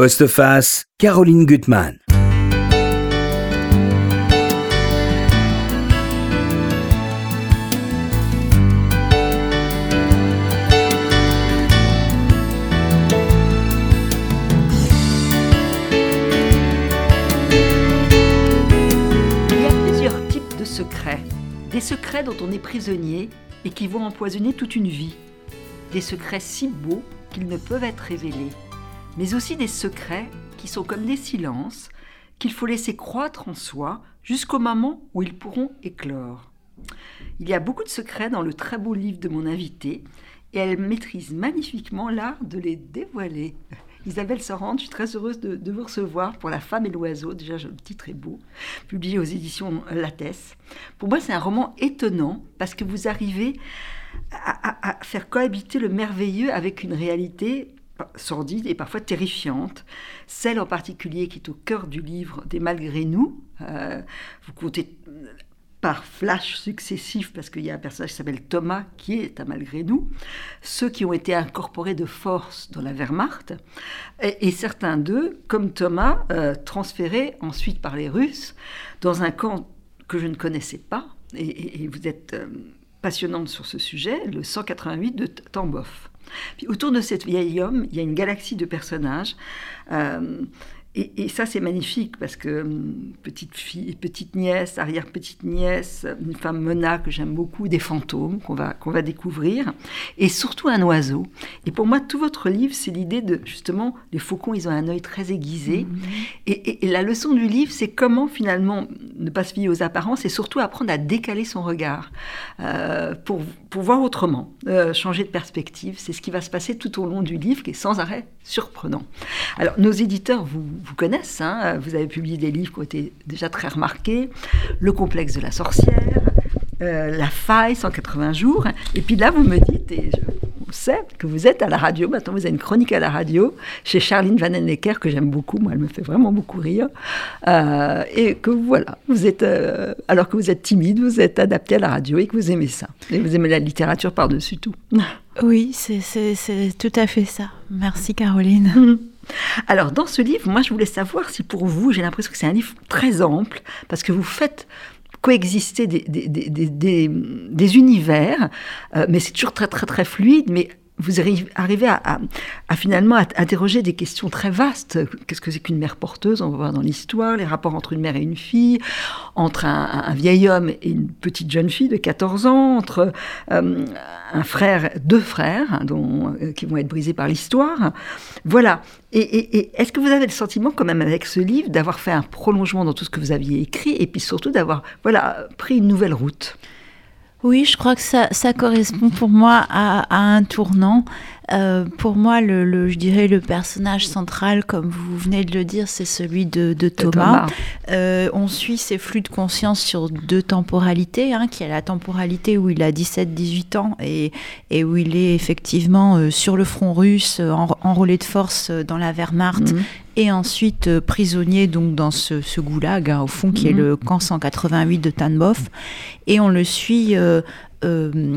Postface, Caroline Gutmann. Il y a plusieurs types de secrets. Des secrets dont on est prisonnier et qui vont empoisonner toute une vie. Des secrets si beaux qu'ils ne peuvent être révélés. Mais aussi des secrets qui sont comme des silences qu'il faut laisser croître en soi jusqu'au moment où ils pourront éclore. Il y a beaucoup de secrets dans le très beau livre de mon invité et elle maîtrise magnifiquement l'art de les dévoiler. Isabelle Sorand, je suis très heureuse de, vous recevoir pour La femme et l'oiseau. Déjà, le titre est beau, publié aux éditions Lattès. Pour moi, c'est un roman étonnant parce que vous arrivez à faire cohabiter le merveilleux avec une réalité sordide et parfois terrifiante. Celle en particulier qui est au cœur du livre des Malgré nous. Euh, vous comptez par flash successifs, parce qu'il y a un personnage qui s'appelle Thomas, qui est un malgré nous, ceux qui ont été incorporés de force dans la Wehrmacht, et, certains d'eux, comme Thomas, euh, transférés ensuite par les Russes dans un camp que je ne connaissais pas, et, vous êtes euh, passionnante sur ce sujet, le 188 de T- Tambov. Puis autour de cet vieil homme, il y a une galaxie de personnages. euh, et, et ça, c'est magnifique parce que hum, petite fille, petite nièce, arrière-petite nièce, une femme mena que j'aime beaucoup, des fantômes qu'on va, qu'on va découvrir, et surtout un oiseau. Et pour moi, tout votre livre, c'est l'idée de justement, les faucons, ils ont un œil très aiguisé. Et, et- et la leçon du livre, c'est comment finalement ne pas se fier aux apparences et surtout apprendre à décaler son regard euh, pour, pour voir autrement, euh, changer de perspective. C'est ce qui va se passer tout au long du livre qui est sans arrêt surprenant. Alors, nos éditeurs vous, vous connaissent, hein, vous avez publié des livres qui ont été déjà très remarqués Le complexe de la sorcière, euh, La faille, 180 jours. Et puis là, vous me dites, et je, on sait que vous êtes à la radio, maintenant vous avez une chronique à la radio chez Charline Van Ennecker, que j'aime beaucoup, moi elle me fait vraiment beaucoup rire. Euh, et que voilà, vous êtes, euh, alors que vous êtes timide, vous êtes adapté à la radio et que vous aimez ça. Et vous aimez la littérature par-dessus tout. Oui, c'est- tout à fait ça. Merci Caroline. Alors, dans ce livre, moi, je voulais savoir si pour vous, j'ai l'impression que c'est un livre très ample, parce que vous faites coexister des, univers, euh, mais c'est toujours très, très, très fluide, mais vous arri- arrivez à, finalement interroger des questions très vastes. Qu'est-ce que c'est qu'une mère porteuse? On va voir dans l'histoire les rapports entre une mère et une fille, entre un, vieil homme et une petite jeune fille de 14 ans, entre euh, un frère, deux frères hein, dont, euh, qui vont être brisés par l'histoire. Voilà. Et- et est-ce que vous avez le sentiment, quand même, avec ce livre, d'avoir fait un prolongement dans tout ce que vous aviez écrit, et puis surtout d'avoir, voilà, pris une nouvelle route? Oui, je crois que ça, ça correspond pour moi à, à un tournant. Euh, pour moi, le, le- je dirais le personnage central, comme vous venez de le dire, c'est celui de, de Thomas. Euh, on suit ses flux de conscience sur deux temporalités, hein, qui est la temporalité où il a 17-18 ans et, et où il est effectivement euh, sur le front russe, en- enrôlé de force dans la Wehrmacht, Mhm. Et ensuite euh, prisonnier donc dans ce, ce goulag, hein, au fond, qui est Mhm. le camp 188 de Tanbov. Et on le suit... euh, euh,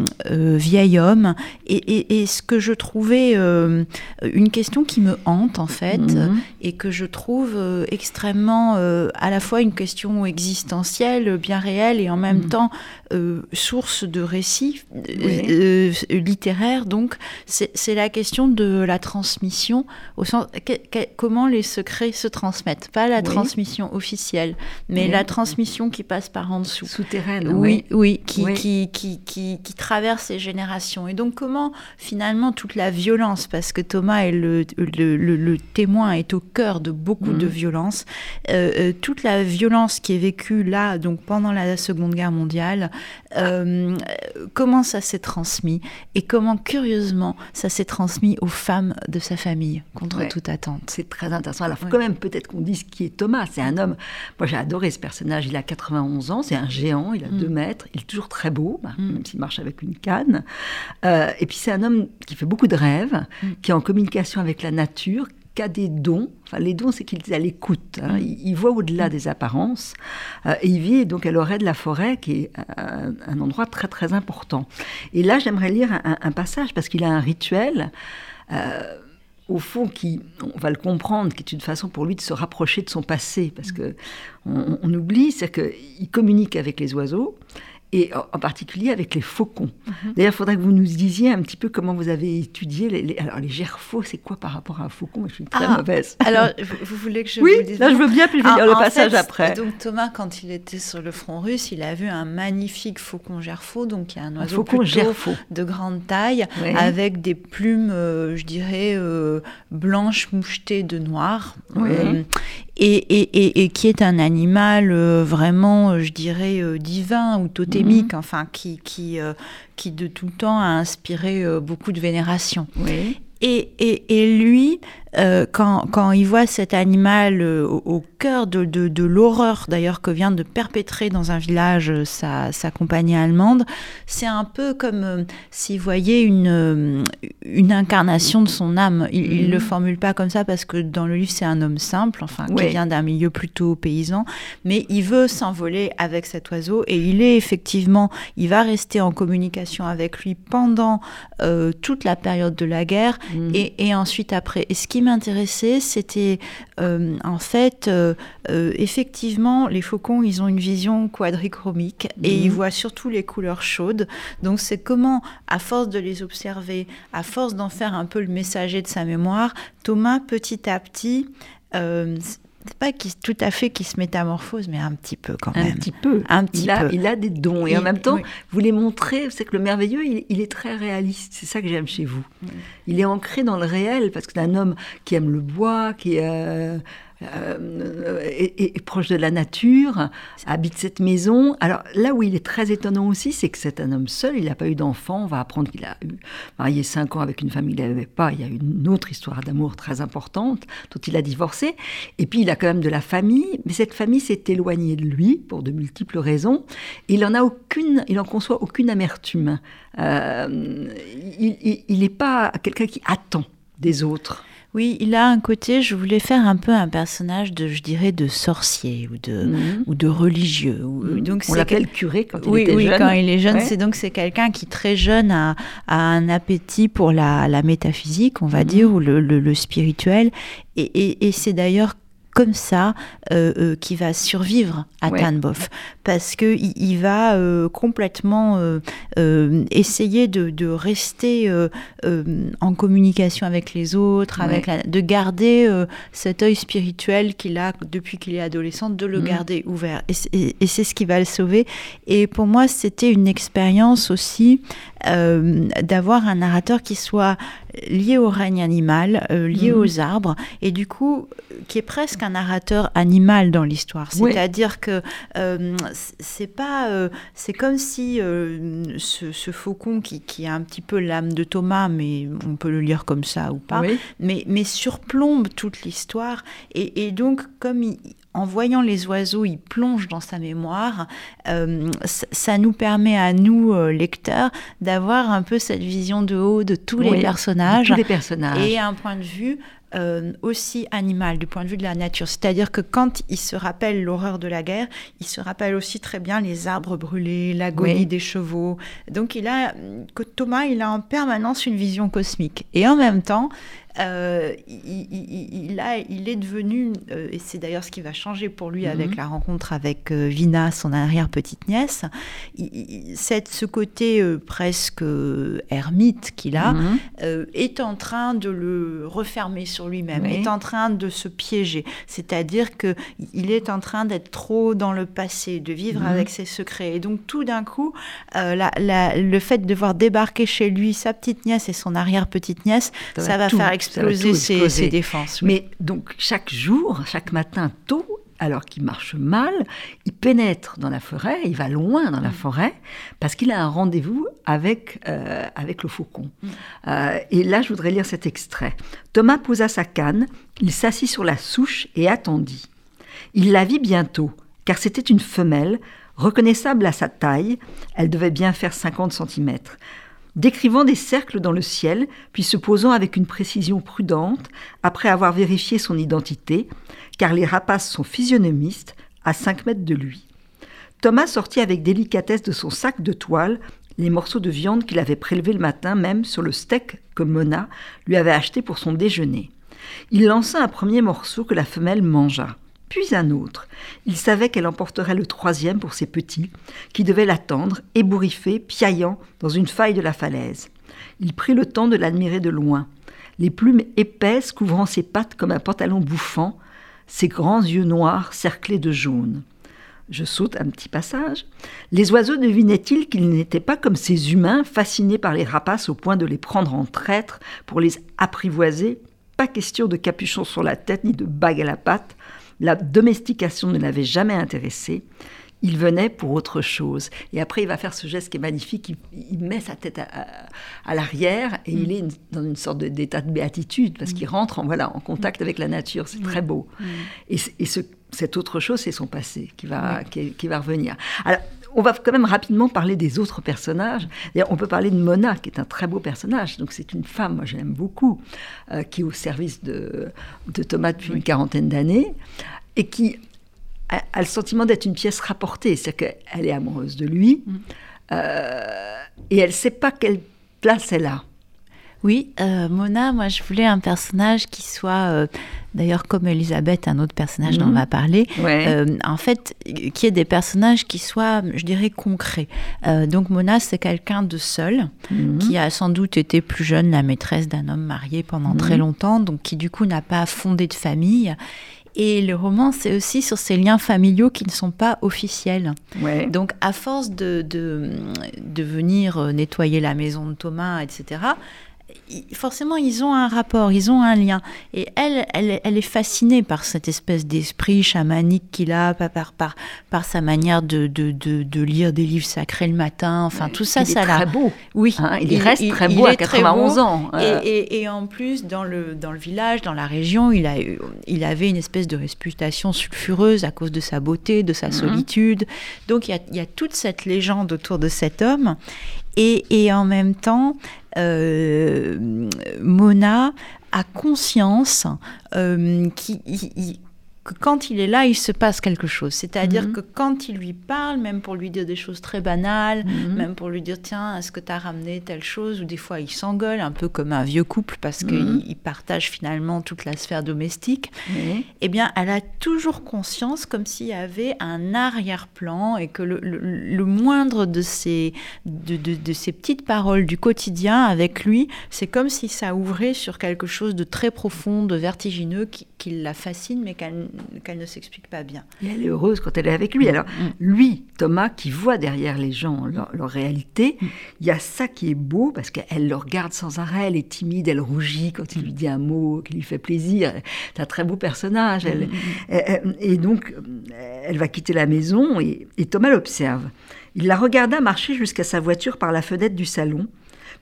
vieil homme et, et- et ce que je trouvais euh, une question qui me hante en fait Mhm. et que je trouve extrêmement à la fois une question existentielle, bien réelle, et en même Mhm. temps euh, source de récits euh, Oui. euh, littéraires. Donc, c'est la question de la transmission, au sens que- que- comment les secrets se transmettent, pas la Oui. transmission officielle, mais Oui. la transmission qui passe par en dessous. Souterraine, Oui, oui, qui. Qui, qui, qui, traverse les générations. Et donc, comment finalement toute la violence, parce que Thomas est le, le, le- le témoin, est au cœur de beaucoup de violence, euh, euh, toute la violence qui est vécue là, donc pendant la Seconde Guerre mondiale, euh, comment ça s'est transmis et comment, curieusement, ça s'est transmis aux femmes de sa famille, contre Ouais. toute attente? C'est très intéressant. Alors, faut Ouais. quand même peut-être qu'on dise qui est Thomas. C'est un homme. Moi, j'ai adoré ce personnage. Il a 91 ans. C'est un géant. Il a Mm. 2 mètres. Il est toujours très beau, bah, Mm. même s'il marche avec une canne. Euh, et puis, c'est un homme qui fait beaucoup de rêves, Mm. qui est en communication avec la nature, qui a des dons. Enfin, les dons, c'est qu'il est à l'écoute. hein. Mm. Il, il voit au-delà des apparences. Euh, et il vit donc à l'orée de la forêt, qui est un, un endroit très, très important. Et là, j'aimerais lire un, un passage parce qu'il a un rituel. euh, au fond, qui, on va le comprendre, qui est une façon pour lui de se rapprocher de son passé, parce que on, oublie, c'est qu'il communique avec les oiseaux, et en particulier avec les faucons. Mhm. D'ailleurs, il faudrait que vous nous disiez un petit peu comment vous avez étudié les, alors les gerfaux, c'est quoi par rapport à un faucon? Je suis très ah, mauvaise. Alors, vous voulez que je oui, vous dise là, je veux bien, puis je vais ah, dire le passage après. Donc Thomas, quand il était sur le front russe, il a vu un magnifique faucon gerfaux, donc il y a un oiseau un de grande taille, avec des plumes, euh, je dirais, euh, blanches mouchetées de noir. Euh, et, et, et, qui est un animal vraiment, je dirais, divin ou totémique Mhm. enfin qui, qui, euh, qui de tout le temps a inspiré euh, beaucoup de vénération. Et, et, et, lui, euh, quand, quand, il voit cet animal euh, au, cœur de, de, de l'horreur, d'ailleurs, que vient de perpétrer dans un village euh, sa, sa compagnie allemande, c'est un peu comme s'il voyait une, une incarnation de son âme. Il ne le mhm. formule pas comme ça parce que dans le livre, c'est un homme simple, enfin, qui vient d'un milieu plutôt paysan, mais il veut s'envoler avec cet oiseau et il est effectivement, il va rester en communication avec lui pendant toute la période de la guerre mhm. et, et, ensuite après. Et ce qui m'intéressait, c'était euh, en fait, euh, euh, effectivement, les faucons, ils ont une vision quadrichromique et ils mhm. voient surtout les couleurs chaudes. Donc c'est comment, à force de les observer, à force d'en faire un peu le messager de sa mémoire, Thomas, petit à petit, c'est pas tout à fait qu'il se métamorphose, mais un petit peu quand même. Un petit peu. Un petit il, a, il a des dons. Et, en même temps, vous les montrez, c'est que le merveilleux, il, est très réaliste. C'est ça que j'aime chez vous. Il est ancré dans le réel, parce que c'est un homme qui aime le bois, qui. Euh, euh, est, proche de la nature, habite cette maison. Alors là où il est très étonnant aussi, c'est que c'est un homme seul, il n'a pas eu d'enfant. On va apprendre qu'il a marié cinq ans avec une famille qu'il n'avait pas. Il y a une autre histoire d'amour très importante dont il a divorcé. Et puis il a quand même de la famille, mais cette famille s'est éloignée de lui pour de multiples raisons. il en a aucune, il en conçoit aucune amertume. Euh, il n'est pas quelqu'un qui attend des autres. Oui, il a un côté, je voulais faire un peu un personnage de, je dirais, de sorcier ou de, mhm. ou de religieux. Mhm. Donc On l'appelle curé quand il oui, était oui, jeune. quand il est jeune, c'est donc c'est quelqu'un qui très jeune a, a, un appétit pour la, la métaphysique, on va mhm. dire, ou le, le, spirituel. Et, et, et c'est d'ailleurs comme ça euh, euh, qui va survivre à ouais. parce que il, va euh, complètement essayer de, rester en communication avec les autres, avec de garder cet œil spirituel qu'il a depuis qu'il est adolescent, de le mm. garder ouvert. Et, et c'est ce qui va le sauver. Et pour moi, c'était une expérience aussi d'avoir un narrateur qui soit lié au règne animal, lié mm. aux arbres, et du coup, qui est presque un narrateur animal dans l'histoire. C'est-à-dire que euh, c'est pas, euh, c'est comme si euh, ce, faucon qui, qui, a un petit peu l'âme de Thomas, mais on peut le lire comme ça ou pas, mais, mais surplombe toute l'histoire. Et, et, donc, comme il, en voyant les oiseaux, il plonge dans sa mémoire. ça nous permet à nous, lecteurs, d'avoir un peu cette vision de haut de tous les personnages. tous les personnages. Et un point de vue euh, aussi animal du point de vue de la nature. C'est-à-dire que quand il se rappelle l'horreur de la guerre, il se rappelle aussi très bien les arbres brûlés, l'agonie des chevaux. Donc il a, que Thomas, il a en permanence une vision cosmique. Et en même temps, euh, il, a, il, est devenu, euh, et c'est d'ailleurs ce qui va changer pour lui avec mhm. la rencontre avec euh, Vina, son arrière-petite-nièce, ce côté presque ermite qu'il a mhm. est en train de le refermer sur lui-même, est en train de se piéger. C'est-à-dire que il est en train d'être trop dans le passé, de vivre mhm. avec ses secrets. Et donc tout d'un coup, le fait de voir débarquer chez lui sa petite-nièce et son arrière-petite-nièce, ça, va faire exploser ses, défenses. Mais donc chaque jour, chaque matin tôt, alors qu'il marche mal, il pénètre dans la forêt, il va loin dans la mm. forêt, parce qu'il a un rendez-vous avec, euh, avec le faucon. Mm. Euh, et là, je voudrais lire cet extrait. Thomas posa sa canne, il s'assit sur la souche et attendit. Il la vit bientôt, car c'était une femelle, reconnaissable à sa taille, elle devait bien faire 50 cm décrivant des cercles dans le ciel, puis se posant avec une précision prudente, après avoir vérifié son identité, car les rapaces sont physionomistes, à cinq mètres de lui. Thomas sortit avec délicatesse de son sac de toile les morceaux de viande qu'il avait prélevés le matin même sur le steak que Mona lui avait acheté pour son déjeuner. Il lança un premier morceau que la femelle mangea, puis un autre. Il savait qu'elle emporterait le troisième pour ses petits, qui devaient l'attendre, ébouriffés, piaillant, dans une faille de la falaise. Il prit le temps de l'admirer de loin, les plumes épaisses couvrant ses pattes comme un pantalon bouffant, ses grands yeux noirs cerclés de jaune. Je saute un petit passage. Les oiseaux devinaient-ils qu'ils n'étaient pas comme ces humains fascinés par les rapaces au point de les prendre en traîtres pour les apprivoiser? Pas question de capuchon sur la tête ni de bague à la patte. La domestication ne l'avait jamais intéressé. Il venait pour autre chose. Et après, il va faire ce geste qui est magnifique. Il, met sa tête à, l'arrière et il mm. est dans une sorte d'état de béatitude parce qu'il mm. rentre en, voilà, en contact avec la nature. C'est très beau. Mm. Et, et ce, cette autre chose, c'est son passé qui va, qui, va revenir. Alors, on va quand même rapidement parler des autres personnages. on peut parler de Mona, qui est un très beau personnage. Donc, c'est une femme, moi, j'aime beaucoup, euh, qui est au service de, de Thomas depuis une quarantaine d'années et qui a, le sentiment d'être une pièce rapportée. C'est-à-dire qu'elle est amoureuse de lui mm. euh, et elle ne sait pas quelle place elle a. Oui, euh, Mona, moi je voulais un personnage qui soit, euh, d'ailleurs comme Elisabeth, un autre personnage dont on mhm. va parler, euh, en fait, qui est des personnages qui soient, je dirais, concrets. donc Mona, c'est quelqu'un de seul, mhm. qui a sans doute été plus jeune la maîtresse d'un homme marié pendant très mhm. longtemps, donc qui du coup n'a pas fondé de famille. Et le roman, c'est aussi sur ces liens familiaux qui ne sont pas officiels. Donc, à force de, de, de, venir nettoyer la maison de Thomas, etc., forcément, ils ont un rapport, ils ont un lien. Et elle, elle, est fascinée par cette espèce d'esprit chamanique qu'il a, par, par, par, sa manière de, de, de, lire des livres sacrés le matin. Enfin, tout ça, ça l'a. très beau. Oui. Hein, il, reste très beau à 91 ans. Euh. Et, et, en plus, dans le, dans le village, dans la région, il, a, il avait une espèce de réputation sulfureuse à cause de sa beauté, de sa mhm. solitude. Donc, il y, a, il y a toute cette légende autour de cet homme. Et, en même temps, euh, Mona a conscience euh, qui, que quand il est là, il se passe quelque chose. C'est-à-dire mhm. que quand il lui parle, même pour lui dire des choses très banales, mhm. même pour lui dire tiens, est-ce que tu as ramené telle chose? Ou des fois, il s'engueule, un peu comme un vieux couple, parce mhm. qu'il partage finalement toute la sphère domestique. Eh bien, elle a toujours conscience, comme s'il y avait un arrière-plan et que le, moindre de ces, de, de, ces petites paroles du quotidien avec lui, c'est comme si ça ouvrait sur quelque chose de très profond, de vertigineux, qui, qui la fascine, mais qu'elle qu'elle ne s'explique pas bien. Et elle est heureuse quand elle est avec lui. Alors, mm. lui, Thomas, qui voit derrière les gens leur, réalité, mm. il y a ça qui est beau parce qu'elle le regarde sans arrêt, elle est timide, elle rougit quand il lui dit un mot qui lui fait plaisir. C'est un très beau personnage. Elle, mm. et, donc, elle va quitter la maison et, et Thomas l'observe. Il la regarda marcher jusqu'à sa voiture par la fenêtre du salon,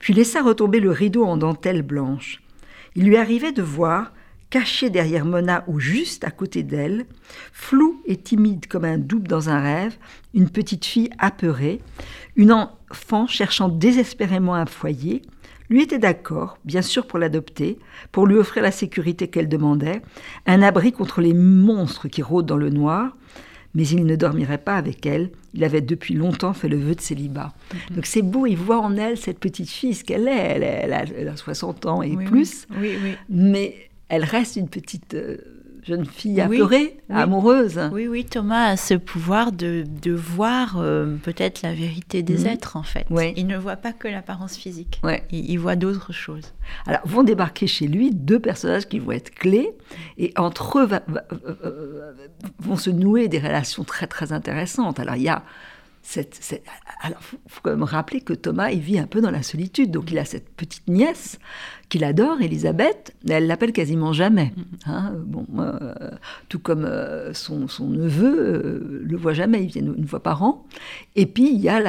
puis laissa retomber le rideau en dentelle blanche. Il lui arrivait de voir, caché derrière Mona ou juste à côté d'elle, flou et timide comme un double dans un rêve, une petite fille apeurée, une enfant cherchant désespérément un foyer, lui était d'accord, bien sûr pour l'adopter, pour lui offrir la sécurité qu'elle demandait, un abri contre les monstres qui rôdent dans le noir, mais il ne dormirait pas avec elle. Il avait depuis longtemps fait le vœu de célibat. Mhm. Donc c'est beau, il voit en elle cette petite fille, ce qu'elle est. Elle, a, 60 ans et plus. Oui, oui. Mais elle reste une petite euh, jeune fille apeurée, amoureuse. Oui, oui, Thomas a ce pouvoir de, de voir euh, peut-être la vérité des mhm. êtres, en fait. Il ne voit pas que l'apparence physique. Il, voit d'autres choses. Alors, vont débarquer chez lui deux personnages qui vont être clés, et entre eux vont se nouer des relations très, très intéressantes. Alors, il y a alors, il faut, quand même rappeler que Thomas, il vit un peu dans la solitude. Donc, il a cette petite nièce qu'il adore, Elisabeth. Elle l'appelle quasiment jamais. Hein. bon, euh, tout comme euh, son, neveu euh, le voit jamais. Il vient une fois par an. Et puis, il y a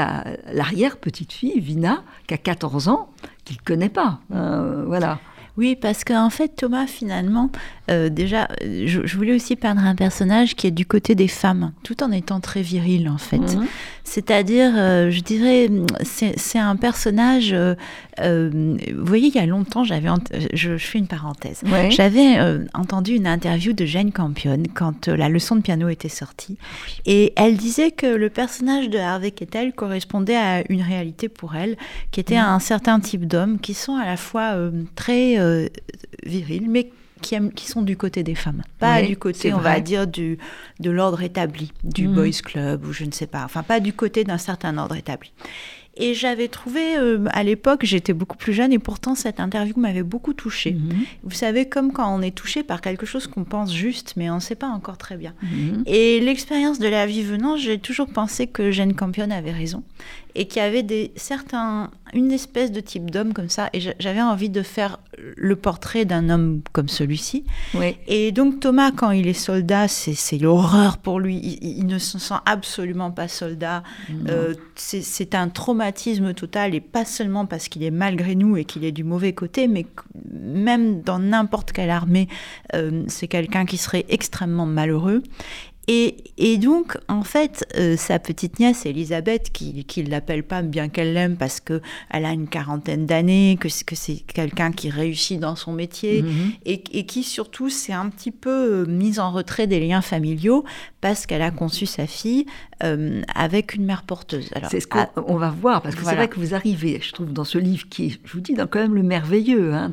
l'arrière-petite-fille, Vina, qui a 14 ans, qu'il ne connaît pas. Hein, voilà. Oui, parce qu'en fait, Thomas, finalement, euh, déjà, je, voulais aussi peindre un personnage qui est du côté des femmes, tout en étant très viril, en fait. Mhm. C'est-à-dire, euh, je dirais, c'est un personnage. Euh, vous voyez, il y a longtemps, j'avais, je, fais une parenthèse. J'avais entendu une interview de Jane Campion quand la leçon de piano était sortie, et elle disait que le personnage de Harvey Kettel correspondait à une réalité pour elle, qui était mhm. un certain type d'hommes qui sont à la fois très virils, mais qui, qui, sont du côté des femmes, pas du côté, on va dire, du, de l'ordre établi, du mm. boys club ou je ne sais pas, enfin pas du côté d'un certain ordre établi. Et j'avais trouvé, euh, à l'époque, j'étais beaucoup plus jeune et pourtant cette interview m'avait beaucoup touchée. Mm-hmm. Vous savez, comme quand on est touché par quelque chose qu'on pense juste, mais on ne sait pas encore très bien. Mm-hmm. Et l'expérience de la vie venant, j'ai toujours pensé que Jane Campion avait raison et qu'il y avait des, certains, une espèce de type d'homme comme ça. Et j'avais envie de faire le portrait d'un homme comme celui-ci. Et donc Thomas, quand il est soldat, c'est l'horreur pour lui. Il, ne se sent absolument pas soldat. Euh, c'est un traumatisme total, et pas seulement parce qu'il est malgré nous et qu'il est du mauvais côté, mais même dans n'importe quelle armée, euh, c'est quelqu'un qui serait extrêmement malheureux. Et, donc, en fait, euh, sa petite nièce, Elisabeth, qui ne l'appelle pas bien qu'elle l'aime parce qu'elle a une quarantaine d'années, que, que c'est quelqu'un qui réussit dans son métier, mhm. et, qui surtout s'est un petit peu euh, mise en retrait des liens familiaux parce qu'elle a conçu sa fille euh, avec une mère porteuse. C'est ce qu'on va voir, parce que c'est vrai que vous arrivez, je trouve, dans ce livre qui est, je vous dis, dans quand même le merveilleux, hein,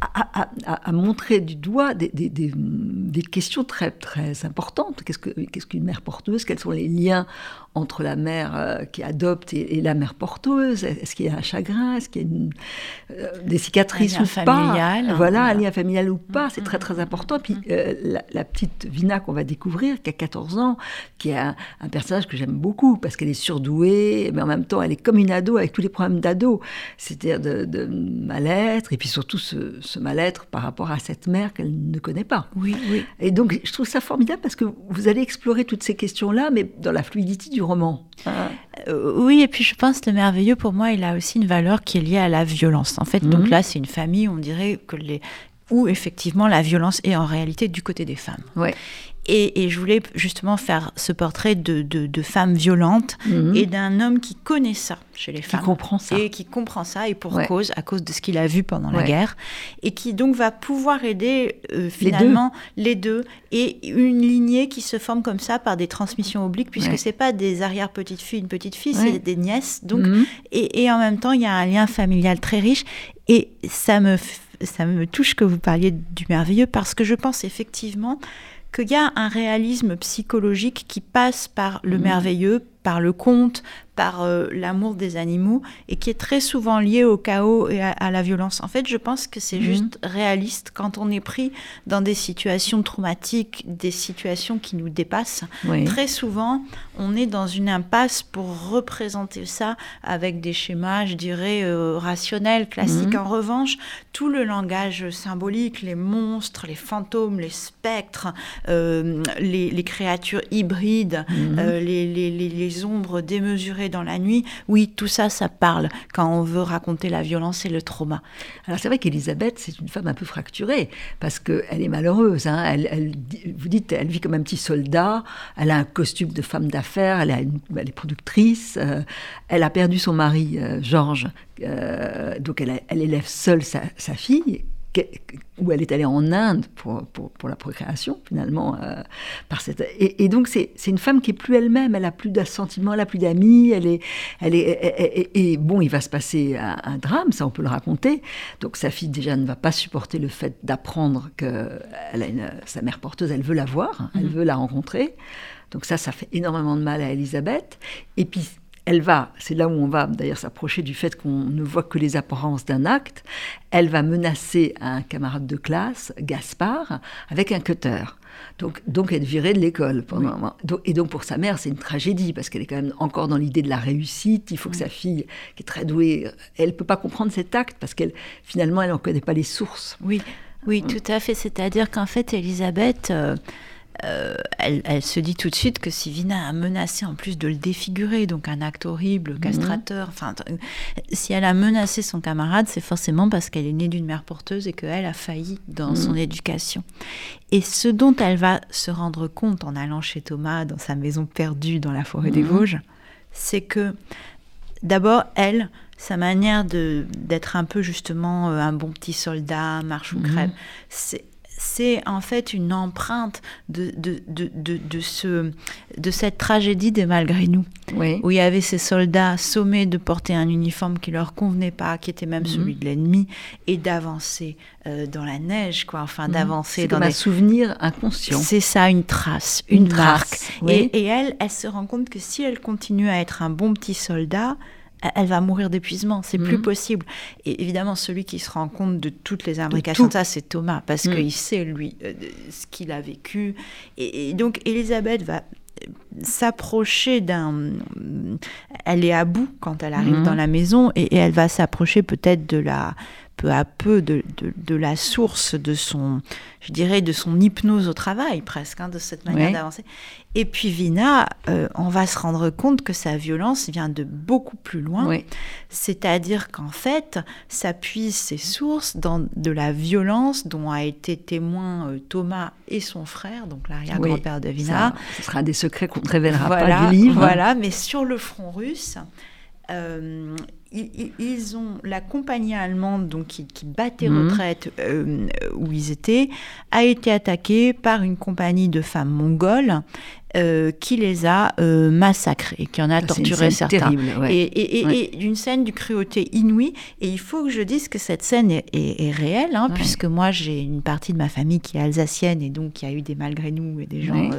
à, montrer du doigt des, des, des, questions très, très importantes. Qu'est-ce qu'une mère porteuse? Quels sont les liens entre la mère euh, qui adopte et, la mère porteuse? Est-ce qu'il y a un chagrin? Est-ce qu'il y a euh, des cicatrices ou familial, pas Voilà, un lien familial ou pas, c'est très très important. Et puis euh, la, petite Vina qu'on va découvrir, qui a 14 ans, qui est un, personnage que j'aime beaucoup parce qu'elle est surdouée, mais en même temps elle est comme une ado avec tous les problèmes d'ado, c'est-à-dire de, mal-être et puis surtout ce, ce mal-être par rapport à cette mère qu'elle ne connaît pas. Oui, oui. Et donc je trouve ça formidable parce que vous allez explorer toutes ces questions-là, mais dans la fluidité du roman. Euh, oui, et puis je pense que le merveilleux, pour moi, il a aussi une valeur qui est liée à la violence. En fait, donc mhm. là, c'est une famille, on dirait que les où effectivement la violence est en réalité du côté des femmes. Ouais. Et, je voulais justement faire ce portrait de, de, femmes violentes mhm. et d'un homme qui connaît ça chez les femmes. Qui comprend ça. Et qui comprend ça, et pour cause, à cause de ce qu'il a vu pendant la guerre. Et qui donc va pouvoir aider euh, finalement les deux. Et une lignée qui se forme comme ça par des transmissions obliques, puisque ce c'est pas des arrière-petites-filles, une petite-fille, c'est des nièces. Donc, mhm. et, et en même temps, il y a un lien familial très riche. Et ça me, ça me touche que vous parliez du merveilleux, parce que je pense effectivement qu'il y a un réalisme psychologique qui passe par le mmh. merveilleux, par le conte, par euh, l'amour des animaux et qui est très souvent lié au chaos et à, la violence. En fait, je pense que c'est mhm. juste réaliste quand on est pris dans des situations traumatiques, des situations qui nous dépassent. Très souvent, on est dans une impasse pour représenter ça avec des schémas, je dirais, euh, rationnels, classiques. Mhm. En revanche, tout le langage symbolique, les monstres, les fantômes, les spectres, euh, les, créatures hybrides, mhm. les, les, les ombres démesurées dans la nuit, oui, tout ça, ça parle quand on veut raconter la violence et le trauma. Alors c'est vrai qu'Elisabeth, c'est une femme un peu fracturée, parce qu'elle est malheureuse. Hein. Elle, vous dites, elle vit comme un petit soldat, elle a un costume de femme d'affaires, elle, est productrice, euh, elle a perdu son mari, euh, Georges, euh, donc elle, élève seule sa fille, où elle est allée en Inde pour, pour, la procréation, finalement. Euh, par cette... et, donc, c'est une femme qui est plus elle-même, elle a plus d'assentiments, elle a plus d'amis, elle est, elle est, et, bon, il va se passer un, drame, ça on peut le raconter. Donc, sa fille, déjà, ne va pas supporter le fait d'apprendre que elle a une, sa mère porteuse, elle veut la voir, elle mhm. veut la rencontrer. Donc ça, ça fait énormément de mal à Elisabeth. Et puis, elle va, c'est là où on va d'ailleurs s'approcher du fait qu'on ne voit que les apparences d'un acte, elle va menacer un camarade de classe, Gaspard, avec un cutter. Donc, donc être virée de l'école. Pendant Et donc pour sa mère, c'est une tragédie, parce qu'elle est quand même encore dans l'idée de la réussite. Il faut que sa fille, qui est très douée, elle ne peut pas comprendre cet acte, parce qu'elle finalement, elle n'en connaît pas les sources. Oui, oui, tout à fait. C'est-à-dire qu'en fait, Elisabeth... Euh, euh, elle, se dit tout de suite que si Vina a menacé en plus de le défigurer, donc un acte horrible, mhm. castrateur, enfin, si elle a menacé son camarade, c'est forcément parce qu'elle est née d'une mère porteuse et qu'elle a failli dans son mhm. éducation. Et ce dont elle va se rendre compte en allant chez Thomas dans sa maison perdue dans la forêt des Vosges, c'est que d'abord, elle, sa manière d'être un peu justement euh, un bon petit soldat, marche ou crève, c'est c'est en fait une empreinte de, de, de, de, ce, de cette tragédie des malgré nous, où il y avait ces soldats sommés de porter un uniforme qui leur convenait pas, qui était même mhm. celui de l'ennemi, et d'avancer euh, dans la neige, quoi, enfin mhm. d'avancer dans un souvenir inconscient. C'est ça, une trace, une, marque. Et, et elle, elle se rend compte que si elle continue à être un bon petit soldat, elle va mourir d'épuisement, c'est plus mhm. possible. Et évidemment, celui qui se rend compte de toutes les imbrications de ça, c'est Thomas, parce mhm. qu'il sait, lui, euh, ce qu'il a vécu. Et, donc, Elisabeth va s'approcher d'un... Elle est à bout quand elle arrive mhm. dans la maison, et elle va s'approcher peut-être de la peu à peu de, de, la source de son, je dirais, de son hypnose au travail presque, hein, de cette manière d'avancer. Et puis Vina, euh, on va se rendre compte que sa violence vient de beaucoup plus loin. C'est-à-dire qu'en fait, ça puise ses sources dans de la violence dont a été témoin euh, Thomas et son frère, donc l'arrière-grand-père de Vina. ce sera des secrets qu'on ne révélera pas du livre. Voilà, mais sur le front russe, euh, ils, ont la compagnie allemande donc qui, battait mhm. retraite euh, où ils étaient a été attaquée par une compagnie de femmes mongoles euh, qui les a euh, massacrés, qui en a torturé certains. Terrible, Et, d'une scène du cruauté inouïe. Et il faut que je dise que cette scène est, réelle, hein, puisque moi j'ai une partie de ma famille qui est alsacienne et donc il y a eu des malgré nous et des gens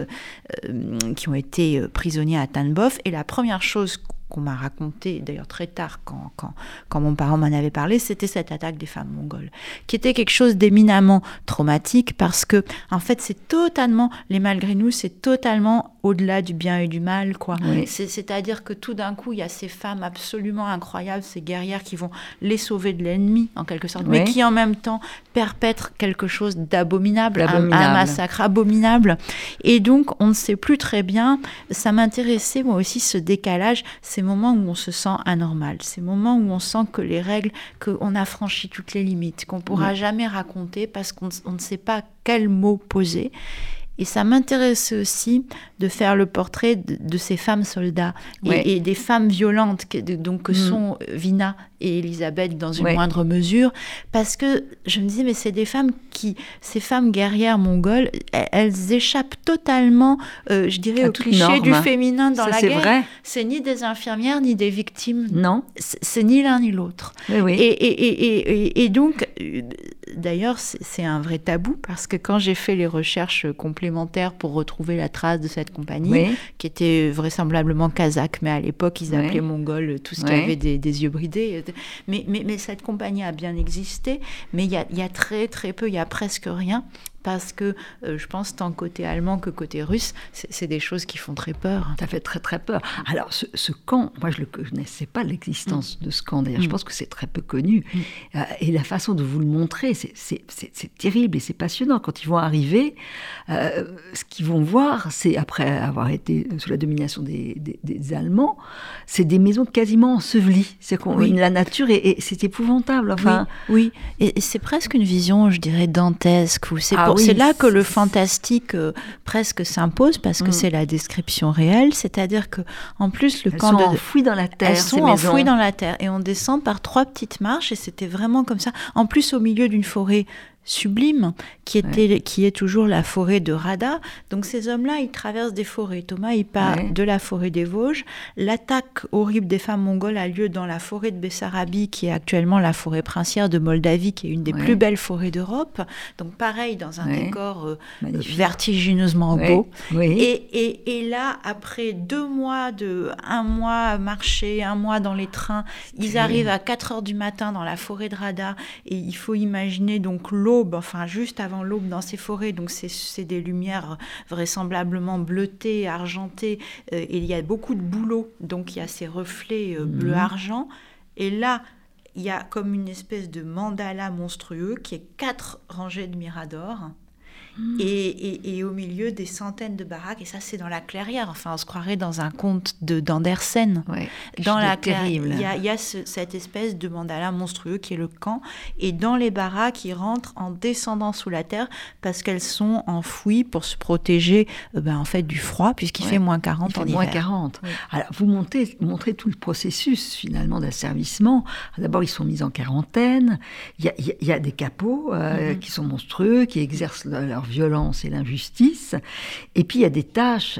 qui ont été prisonniers à Tanboff. Et la première chose qu'on m'a raconté, d'ailleurs très tard quand, quand, quand mon parent m'en avait parlé, c'était cette attaque des femmes mongoles, qui était quelque chose d'éminemment traumatique parce que, en fait, c'est totalement, les malgré nous, c'est totalement au-delà du bien et du mal, quoi. C'est-à-dire que tout d'un coup, il y a ces femmes absolument incroyables, ces guerrières qui vont les sauver de l'ennemi, en quelque sorte, mais qui en même temps perpètrent quelque chose d'abominable, un, massacre abominable. Et donc, on ne sait plus très bien, ça m'intéressait moi aussi ce décalage, ces moments où on se sent anormal, ces moments où on sent que les règles, qu'on a franchi toutes les limites, qu'on pourra jamais raconter parce qu'on ne sait pas quel mot poser. Et ça m'intéressait aussi de faire le portrait de, ces femmes soldats et, des femmes violentes, que, donc que mm. sont Vina et Elisabeth dans une moindre mesure, parce que je me disais, mais c'est des femmes qui, ces femmes guerrières mongoles, elles, échappent totalement, euh, je dirais, au cliché du féminin dans la guerre. C'est ni des infirmières ni des victimes. Non. C'est ni l'un ni l'autre. Oui, Et, et, et, donc, euh, d'ailleurs, c'est un vrai tabou, parce que quand j'ai fait les recherches complémentaires pour retrouver la trace de cette compagnie, qui était vraisemblablement kazakh, mais à l'époque, ils appelaient mongol tout ce qui avait des, des yeux bridés. Mais, mais, mais, cette compagnie a bien existé, mais il y a, y a, très très peu, il y a presque rien parce que euh, je pense tant côté allemand que côté russe, c'est des choses qui font très peur. Ça fait très très peur. Alors ce, camp, moi je ne connaissais pas l'existence de ce camp, d'ailleurs je mm. pense que c'est très peu connu. Mm. Euh, et la façon de vous le montrer, c'est terrible et c'est passionnant. Quand ils vont arriver, euh, ce qu'ils vont voir, c'est après avoir été sous la domination des, des, Allemands, c'est des maisons quasiment ensevelies. C'est oui. la nature et, c'est épouvantable. Enfin, oui, et, c'est presque une vision, je dirais, dantesque, c'est ah c'est là que le fantastique euh, presque s'impose parce que mm. c'est la description réelle, c'est-à-dire que en plus le camp sont enfouies dans la terre. Elles sont enfouies dans la terre et on descend par trois petites marches et c'était vraiment comme ça. En plus au milieu d'une forêt sublime, qui, était, qui est toujours la forêt de Rada. Donc ces hommes-là, ils traversent des forêts. Thomas, il part de la forêt des Vosges. L'attaque horrible des femmes mongoles a lieu dans la forêt de Bessarabie, qui est actuellement la forêt princière de Moldavie, qui est une des plus belles forêts d'Europe. Donc pareil, dans un décor euh, vertigineusement beau. Et, et, là, après deux mois, de un mois à marcher, un mois dans les trains, ils arrivent à 4 heures du matin dans la forêt de Rada. Et il faut imaginer donc l'eau enfin juste avant l'aube dans ces forêts, donc c'est des lumières vraisemblablement bleutées, argentées, euh, et il y a beaucoup de bouleaux, donc il y a ces reflets euh, mhm. bleu-argent, et là, il y a comme une espèce de mandala monstrueux qui est quatre rangées de miradors, Hmm. Et, au milieu des centaines de baraques, et ça c'est dans la clairière, enfin on se croirait dans un conte d'Andersen. dans la clairière, il y a, cette espèce de mandala monstrueux qui est le camp, et dans les baraques, ils rentrent en descendant sous la terre parce qu'elles sont enfouies pour se protéger euh, ben, en fait du froid, puisqu'il fait moins 40 en moins 40. Alors vous montez, montrez tout le processus finalement d'asservissement. D'abord ils sont mis en quarantaine, il y a, des capots euh, mm-hmm. qui sont monstrueux, qui exercent leur violence et l'injustice. Et puis il y a des tâches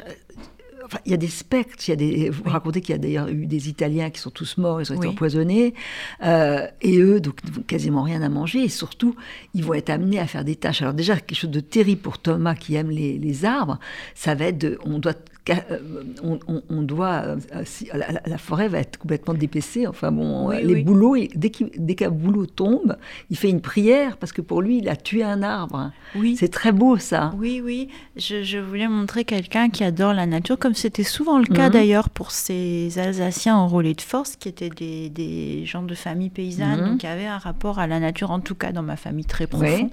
Enfin, il y a des spectres. Il y a des, vous racontez qu'il y a d'ailleurs eu des Italiens qui sont tous morts, ils ont été empoisonnés, euh, et eux, donc, quasiment rien à manger, et surtout, ils vont être amenés à faire des tâches. Alors déjà, quelque chose de terrible pour Thomas qui aime les, les arbres, ça va être de, on doit euh, on, doit, euh, la, forêt va être complètement dépaissée. Enfin bon, les bouleaux, dès qu'un boulot tombe, il fait une prière parce que pour lui, il a tué un arbre. Oui. C'est très beau ça. Oui, oui. Je, voulais montrer quelqu'un qui adore la nature, comme c'était souvent le cas mhm. d'ailleurs pour ces Alsaciens enrôlés de force, qui étaient des, gens de famille paysanne, mhm. qui avaient un rapport à la nature, en tout cas dans ma famille très profond.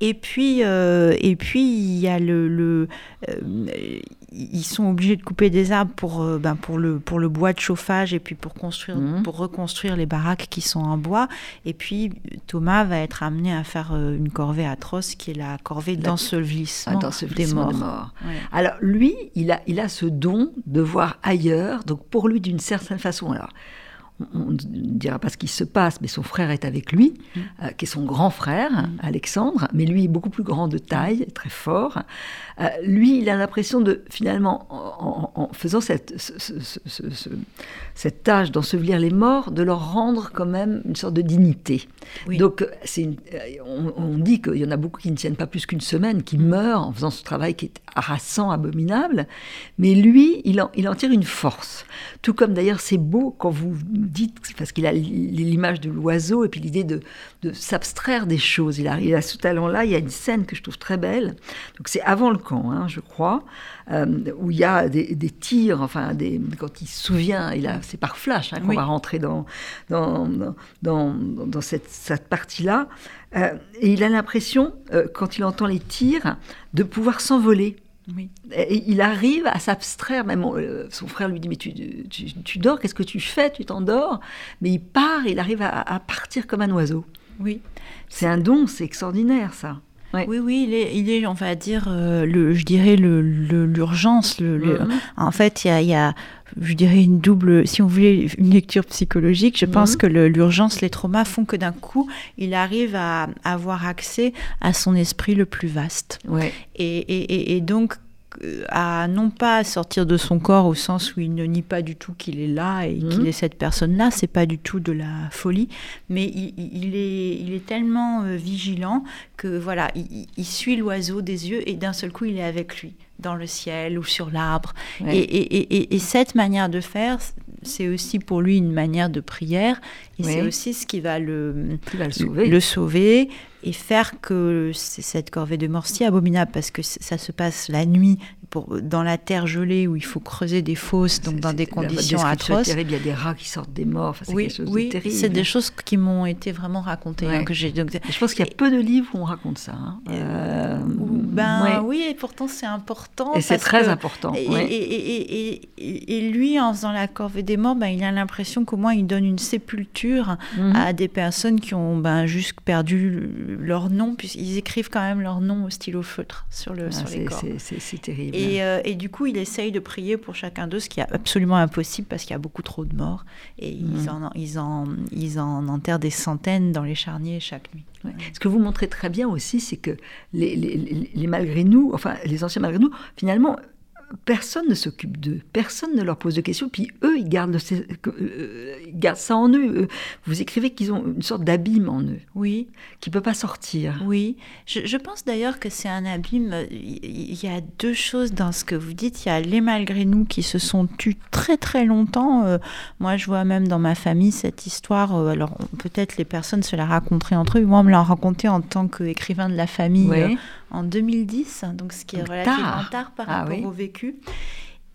Et puis, euh, et puis il y a le, le euh, ils sont obligés de couper des arbres pour, euh, ben pour le pour le bois de chauffage et puis pour construire, mhm. pour reconstruire les baraques qui sont en bois. Et puis Thomas va être amené à faire une corvée atroce qui est la corvée d'ensevelissement des morts. De morts. Alors lui, il a il a ce don de voir ailleurs. Donc pour lui, d'une certaine façon, alors on ne dira pas ce qui se passe, mais son frère est avec lui, mm. euh, qui est son grand frère. Alexandre, mais lui est beaucoup plus grand de taille, très fort. Euh, lui, il a l'impression de, finalement, en, faisant cette, cette tâche d'ensevelir les morts, de leur rendre quand même une sorte de dignité. Donc, euh, on, dit qu'il y en a beaucoup qui ne tiennent pas plus qu'une semaine, qui mm. meurent en faisant ce travail qui est harassant, abominable, mais lui, il en, il en tire une force. Tout comme d'ailleurs c'est beau quand vous dites, parce qu'il a l'image de l'oiseau et puis l'idée de, de s'abstraire des choses. Il a, il a ce talent-là. Il y a une scène que je trouve très belle. Donc c'est avant le camp, hein, je crois, euh, où il y a des, tirs. Enfin, des, quand il se souvient, il a, c'est par flash hein, qu'on va rentrer dans dans, dans, dans cette, cette partie-là. Euh, et il a l'impression, euh, quand il entend les tirs, de pouvoir s'envoler. Et il arrive à s'abstraire, même euh, son frère lui dit mais tu, tu, dors, qu'est-ce que tu fais? Tu t'endors? Mais il part, il arrive à, partir comme un oiseau. Oui. C'est un don, c'est extraordinaire ça. Oui, oui, il est, il est, on va dire, euh, le, je dirais l'urgence. Le, mhm. En fait, il y a, y a, je dirais, une double, si on voulait une lecture psychologique, je pense mhm. que l'urgence, les traumas font que d'un coup, il arrive à, avoir accès à son esprit le plus vaste. Ouais. Et, et, et, donc, à non pas sortir de son corps au sens où il ne nie pas du tout qu'il est là et qu'il mhm. est cette personne-là, c'est pas du tout de la folie, mais il, est, il est tellement euh, vigilant que voilà, il, suit l'oiseau des yeux et d'un seul coup il est avec lui dans le ciel ou sur l'arbre. Et, et, et, cette manière de faire, c'est aussi pour lui une manière de prière et c'est aussi ce qui va le, le, sauver. le sauver et faire que cette corvée de mort si abominable, parce que ça se passe la nuit pour, dans la terre gelée où il faut creuser des fosses, donc dans des conditions atroces. il y a des rats qui sortent des morts. Enfin, oui, oui c'est des choses qui m'ont été vraiment racontées. Hein, que j'ai, donc, je pense qu'il y a peu de livres où on raconte ça. Hein. Euh, ben oui, et pourtant c'est important. Et c'est très important. Et, et, et, et, lui, en faisant la corvée des morts, ben, il a l'impression qu'au moins il donne une sépulture mhm. à des personnes qui ont ben, juste perdu leur nom, puisqu'ils écrivent quand même leur nom au stylo feutre sur, le, ah, sur les corps. C'est terrible. Euh, et, du coup, il essaye de prier pour chacun d'eux, ce qui est absolument impossible parce qu'il y a beaucoup trop de morts. Et ils, mhm. en, ils, en, ils en enterrent des centaines dans les charniers chaque nuit. Ce que vous montrez très bien aussi, c'est que les, les, les, malgré nous, enfin les anciens malgré nous, finalement, personne ne s'occupe d'eux, personne ne leur pose de questions, puis eux, ils gardent, euh, gardent ça en eux. Vous écrivez qu'ils ont une sorte d'abîme en eux, oui, qui ne peut pas sortir. Oui, je, pense d'ailleurs que c'est un abîme. Il y a deux choses dans ce que vous dites. Il y a les malgré nous qui se sont tus très très longtemps. Euh, moi, je vois même dans ma famille cette histoire. Euh, alors peut-être les personnes se la raconteraient entre eux. Moi, on me l'a raconté en tant qu'écrivain de la famille en 2010, donc ce qui est relativement tard, par ah rapport au vécu.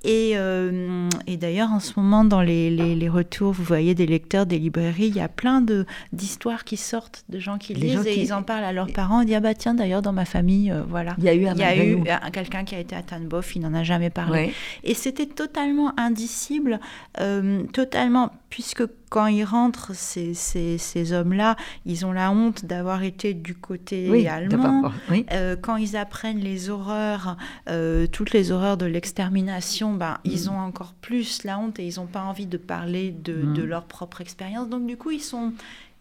Et, euh, et d'ailleurs, en ce moment, dans les, les, retours, vous voyez des lecteurs des librairies, il y a plein d'histoires qui sortent, de gens qui lisent et ils en parlent à leurs parents. On dit, ah bah tiens, d'ailleurs, dans ma famille, euh, voilà. Il y a eu, un il y a eu quelqu'un qui a été à Tanboff, il n'en a jamais parlé. Et c'était totalement indicible, euh, totalement, puisque quand ils rentrent, ces, ces, ces hommes-là, ils ont la honte d'avoir été du côté allemand. Euh, quand ils apprennent les horreurs, euh, toutes les horreurs de l'extermination, ben, ils mm. ont encore plus la honte et ils n'ont pas envie de parler de, mm. de, leur propre expérience. Donc du coup, ils sont,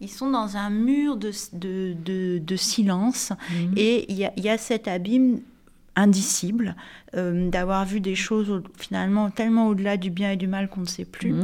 ils sont dans un mur de, de, de, silence mm. et il y, y a, cet abîme indicible, euh, d'avoir vu des choses finalement tellement au-delà du bien et du mal qu'on ne sait plus.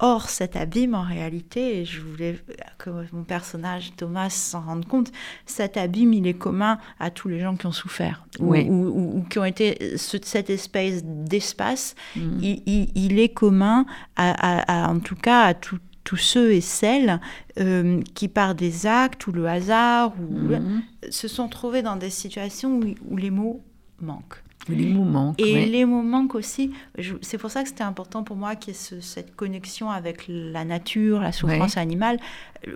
Or, cet abîme, en réalité, et je voulais que mon personnage Thomas s'en rende compte, cet abîme, il est commun à tous les gens qui ont souffert, ou, qui ont été cette espèce d'espace. Mm. Il, est commun, à, en tout cas, à tous ceux et celles euh, qui, par des actes ou le hasard, ou, mm. se sont trouvés dans des situations où les mots manquent. Les mots manquent. Et les mots manquent aussi. C'est pour ça que c'était important pour moi qu'il y ait cette connexion avec la nature, la souffrance animale.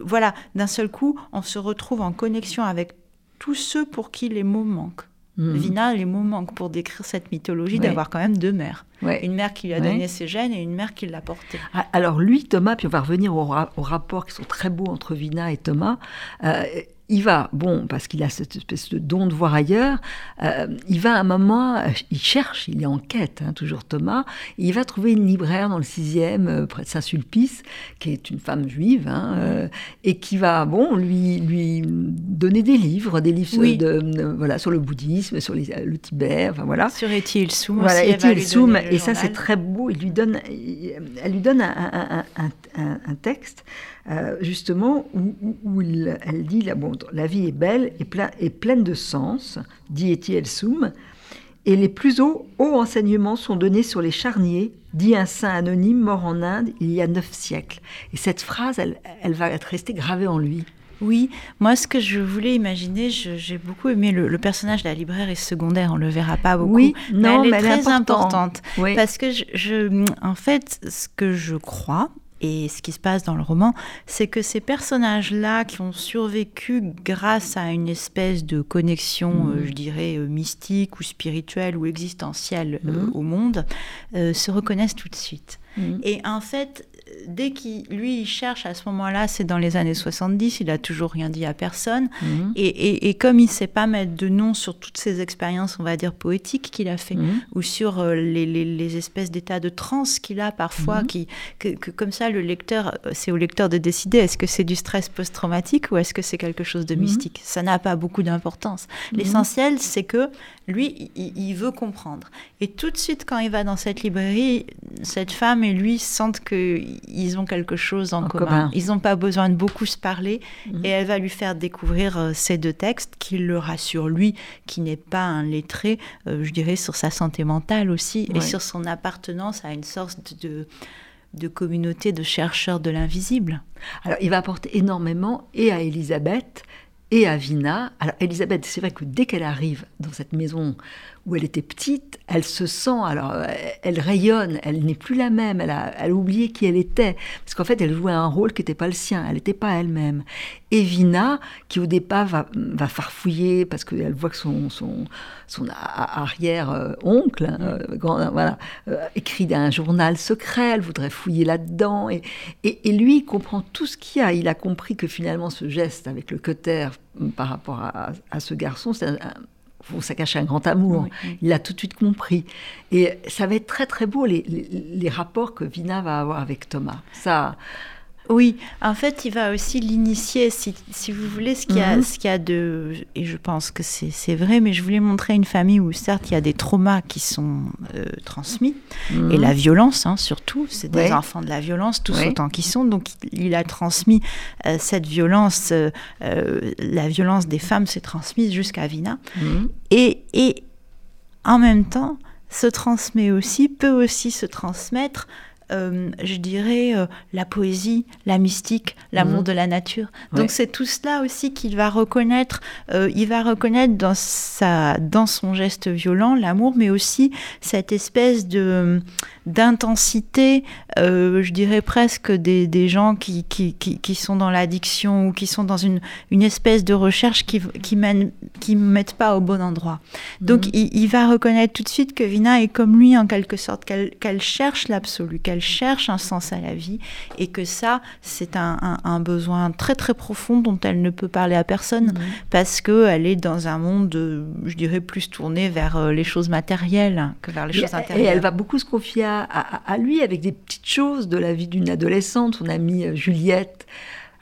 Voilà, d'un seul coup, on se retrouve en connexion avec tous ceux pour qui les mots manquent. Mhm. Vina, les mots manquent pour décrire cette mythologie d'avoir quand même deux mères. Une mère qui lui a donné ses gènes et une mère qui l'a porté. Ah, alors lui, Thomas, puis on va revenir aux, rapports qui sont très beaux entre Vina et Thomas. Euh, il va, bon, parce qu'il a cette espèce de don de voir ailleurs, euh, il va à un moment, euh, il cherche, il est en quête, hein, toujours Thomas, et il va trouver une libraire dans le sixième, euh, près de Saint-Sulpice, qui est une femme juive, hein, et qui va, bon, lui, lui donner des livres, des livres sur, de, voilà, sur le bouddhisme, sur le Tibet, enfin voilà. Sur Etiel Soum. Voilà, et ça c'est très beau, il lui donne, elle lui donne un, un texte euh, justement, où, elle dit la, bon, la vie est belle et, plein, et pleine de sens, dit Etiel Soum, et les plus hauts, hauts enseignements sont donnés sur les charniers, dit un saint anonyme mort en Inde il y a neuf siècles. Et cette phrase, elle, elle va être restée gravée en lui. Oui, moi ce que je voulais imaginer, j'ai beaucoup aimé le, personnage de la libraire est secondaire, on le verra pas beaucoup, oui, mais elle est très importante. Parce que je, en fait, ce que je crois, et ce qui se passe dans le roman, c'est que ces personnages-là qui ont survécu grâce à une espèce de connexion, mmh. euh, je dirais, euh, mystique ou spirituelle ou existentielle euh, mmh. au monde, se reconnaissent tout de suite. Mmh. Et en fait, dès qu'il, lui, il cherche à ce moment-là, c'est dans les années 70, il a toujours rien dit à personne. Mhm. Et, comme il ne sait pas mettre de nom sur toutes ces expériences, on va dire, poétiques qu'il a fait, mhm. ou sur euh, les, espèces d'états de transe qu'il a parfois, mhm. qui, que, comme ça, le lecteur, euh, c'est au lecteur de décider est-ce que c'est du stress post-traumatique ou est-ce que c'est quelque chose de mystique? Ça n'a pas beaucoup d'importance. L'essentiel, c'est que lui, il, veut comprendre. Et tout de suite, quand il va dans cette librairie, cette femme et lui sentent qu'ils ont quelque chose en, commun. Ils n'ont pas besoin de beaucoup se parler. Mhm. Et elle va lui faire découvrir euh, ces deux textes qui le rassurent, lui, qui n'est pas un lettré, euh, je dirais, sur sa santé mentale aussi, et sur son appartenance à une sorte de de communauté de chercheurs de l'invisible. Alors, il va apporter énormément et à Elisabeth et à Vina. Alors Elisabeth, c'est vrai que dès qu'elle arrive dans cette maison où elle était petite, elle se sent, alors elle rayonne, elle n'est plus la même, elle a, elle a oublié qui elle était, parce qu'en fait elle jouait un rôle qui n'était pas le sien, elle n'était pas elle-même. Et Vina, qui au départ va, va farfouiller parce qu'elle voit que son, son, son arrière-oncle, hein, euh, voilà, euh, écrit un journal secret, elle voudrait fouiller là-dedans, et, et, lui il comprend tout ce qu'il y a, il a compris que finalement ce geste avec le cutter par rapport à, à ce garçon, c'est un ça cache un grand amour. Il l'a tout de suite compris. Et ça va être très très beau les, les, rapports que Vina va avoir avec Thomas. Ça, oui, en fait, il va aussi l'initier, si, si, vous voulez, ce qu'il y, a, mhm. de... Et je pense que c'est vrai, mais je voulais montrer une famille où, certes, il y a des traumas qui sont euh, transmis, et mhm. la violence, hein, surtout. C'est des enfants de la violence, tous autant qu'ils sont. Donc, il a transmis euh, cette violence. Euh, la violence des femmes s'est transmise jusqu'à Vina. Mhm. Et, et en même temps, se transmet aussi, peut aussi se transmettre je dirais, la poésie, la mystique, l'amour mmh. de la nature. Donc c'est tout cela aussi qu'il va reconnaître. il va reconnaître dans, sa, dans son geste violent l'amour, mais aussi cette espèce de d'intensité, je dirais presque des, des gens qui, qui, qui, sont dans l'addiction ou qui sont dans une, une espèce de recherche qui, qui mène qui mettent pas au bon endroit. Donc mhm. il, va reconnaître tout de suite que Vina est comme lui en quelque sorte, qu'elle cherche l'absolu, qu'elle cherche un sens à la vie et que ça, c'est un, un, besoin très très profond dont elle ne peut parler à personne mhm. parce qu'elle est dans un monde, je dirais, plus tourné vers euh, les choses matérielles que vers les choses intérieures. Et elle va beaucoup se confier à, à, lui avec des petites choses de la vie d'une adolescente, son amie euh, Juliette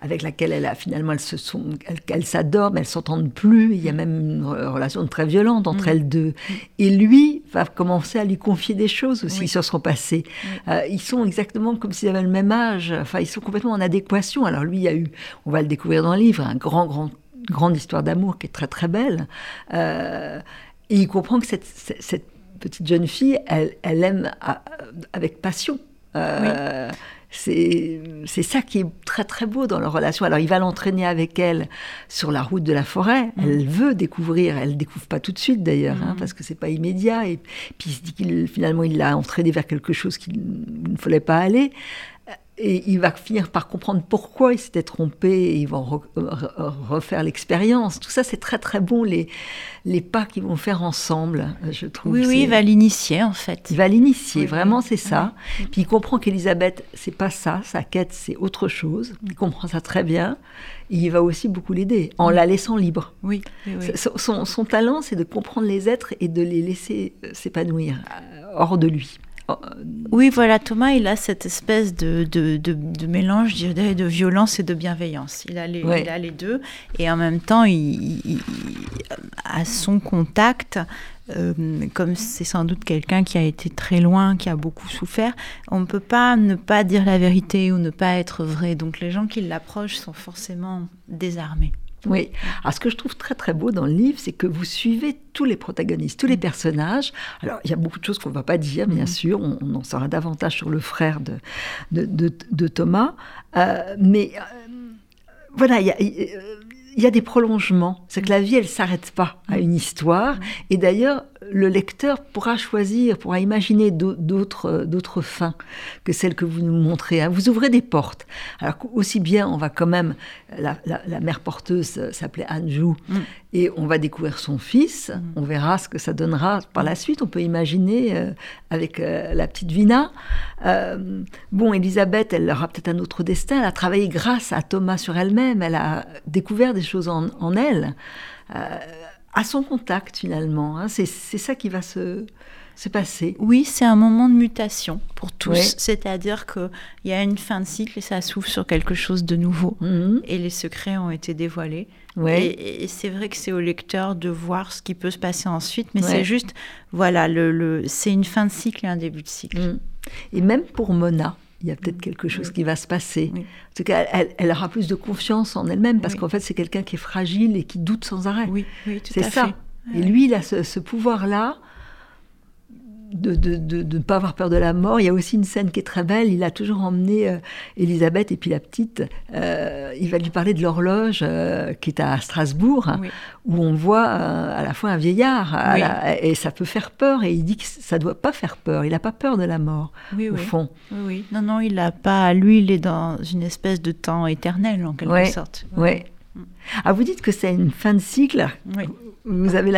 avec laquelle elle a finalement elles se sont, elles, s'adorent, mais elles s'entendent plus. Il y a même une relation très violente entre mm. elles deux. Et lui va commencer à lui confier des choses aussi sur son passé. Euh, ils sont exactement comme s'ils avaient le même âge. Enfin, ils sont complètement en adéquation. Alors lui, il y a eu, on va le découvrir dans le livre, un grand, grand, grande histoire d'amour qui est très, très belle. Euh, et il comprend que cette, cette, petite jeune fille, elle, elle aime avec passion. Euh, c'est ça qui est très très beau dans leur relation. Alors il va l'entraîner avec elle sur la route de la forêt. Mm. Elle veut découvrir. Elle découvre pas tout de suite d'ailleurs, hein, mm. parce que c'est pas immédiat. Et puis il se dit qu'il finalement il l'a entraîné vers quelque chose qu'il ne fallait pas aller. Et il va finir par comprendre pourquoi il s'était trompé et ils vont refaire l'expérience. Tout ça, c'est très très bon, les, les pas qu'ils vont faire ensemble, je trouve. Oui, oui, il va l'initier en fait. Il va l'initier, vraiment, c'est ça. Puis il comprend qu'Elisabeth, c'est pas ça, sa quête, c'est autre chose. Il comprend ça très bien. Et il va aussi beaucoup l'aider en la laissant libre. Oui. Son, son talent, c'est de comprendre les êtres et de les laisser euh, s'épanouir euh, hors de lui. Oh, oui, voilà, Thomas, il a cette espèce de, de, de, mélange, je dirais, de violence et de bienveillance. Il a les, il a les deux. Et en même temps, il, à son contact, euh, comme c'est sans doute quelqu'un qui a été très loin, qui a beaucoup souffert, on ne peut pas ne pas dire la vérité ou ne pas être vrai. Donc les gens qui l'approchent sont forcément désarmés. Oui. Alors, ce que je trouve très très beau dans le livre, c'est que vous suivez tous les protagonistes, tous les personnages. Alors, il y a beaucoup de choses qu'on ne va pas dire, bien mm-hmm. sûr. On, en saura davantage sur le frère de, de, Thomas. Euh, mais euh, voilà, il y a. il y a des prolongements. C'est que la vie, elle s'arrête pas à une histoire. Et d'ailleurs, le lecteur pourra choisir, pourra imaginer d'autres, d'autres fins que celles que vous nous montrez. Hein. Vous ouvrez des portes. Alors aussi bien, on va quand même, la, mère porteuse s'appelait Anjou, mm. et on va découvrir son fils. Mm. On verra ce que ça donnera par la suite. On peut imaginer euh, avec euh, la petite Vina. Euh, bon, Elisabeth, elle aura peut-être un autre destin. Elle a travaillé grâce à Thomas sur elle-même. Elle a découvert des choses en, en elle à son contact finalement. Hein. C'est ça qui va se, se passer. Oui, c'est un moment de mutation pour tous. C'est-à-dire qu'il y a une fin de cycle et ça s'ouvre sur quelque chose de nouveau. Mhm. Et les secrets ont été dévoilés. Et, c'est vrai que c'est au lecteur de voir ce qui peut se passer ensuite, mais c'est juste, voilà, le, le c'est une fin de cycle et un début de cycle. Mhm. Et même pour Mona, il y a peut-être quelque chose qui va se passer. En tout cas, elle, aura plus de confiance en elle-même parce qu'en fait, c'est quelqu'un qui est fragile et qui doute sans arrêt. Oui, C'est ça. Et lui, il a ce pouvoir-là de, ne pas avoir peur de la mort. Il y a aussi une scène qui est très belle. Il a toujours emmené euh, Elisabeth et puis la petite. Euh, il va lui parler de l'horloge euh, qui est à Strasbourg, où on voit à la fois un vieillard et ça peut faire peur. Et il dit que ça ne doit pas faire peur. Il n'a pas peur de la mort, au fond. Oui, Non, non, il n'a pas. Lui, il est dans une espèce de temps éternel en quelque sorte. Oui. Ah, vous dites que c'est une fin de cycle. Vous avez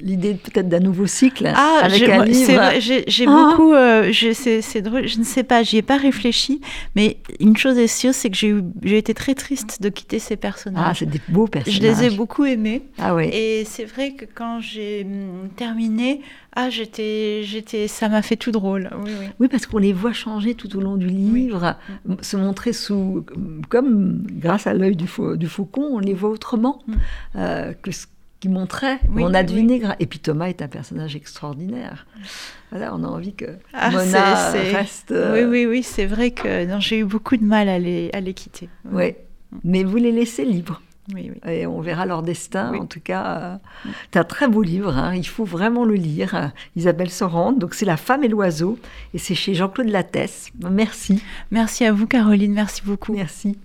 l'idée peut-être d'un nouveau cycle ah, avec un livre. J'ai ah. beaucoup. Euh, c'est drôle. Je ne sais pas. J'y ai pas réfléchi. Mais une chose est sûre, c'est que j'ai été très triste de quitter ces personnages. Ah, c'est des beaux personnages. Je les ai beaucoup aimés. Ah oui. Et c'est vrai que quand j'ai hum, terminé, ah, j'étais, j'étais, ça m'a fait tout drôle. Oui, oui. oui parce qu'on les voit changer tout au long du livre, se montrer sous, comme grâce à l'œil du, du, faucon, on les voit autrement mm. euh, que ce qui montrait. on a deviné. Et puis Thomas est un personnage extraordinaire. Voilà, on a envie que ah, Mona reste. Oui, oui, oui, c'est vrai que j'ai eu beaucoup de mal à les, à les quitter. Oui, mais vous les laissez libres. Et on verra leur destin. En tout cas, c'est un très beau livre. Hein. Il faut vraiment le lire. Isabelle Sorante. Donc, c'est La femme et l'oiseau. Et c'est chez Jean-Claude Lattès. Merci. Merci à vous, Caroline. Merci beaucoup. Merci.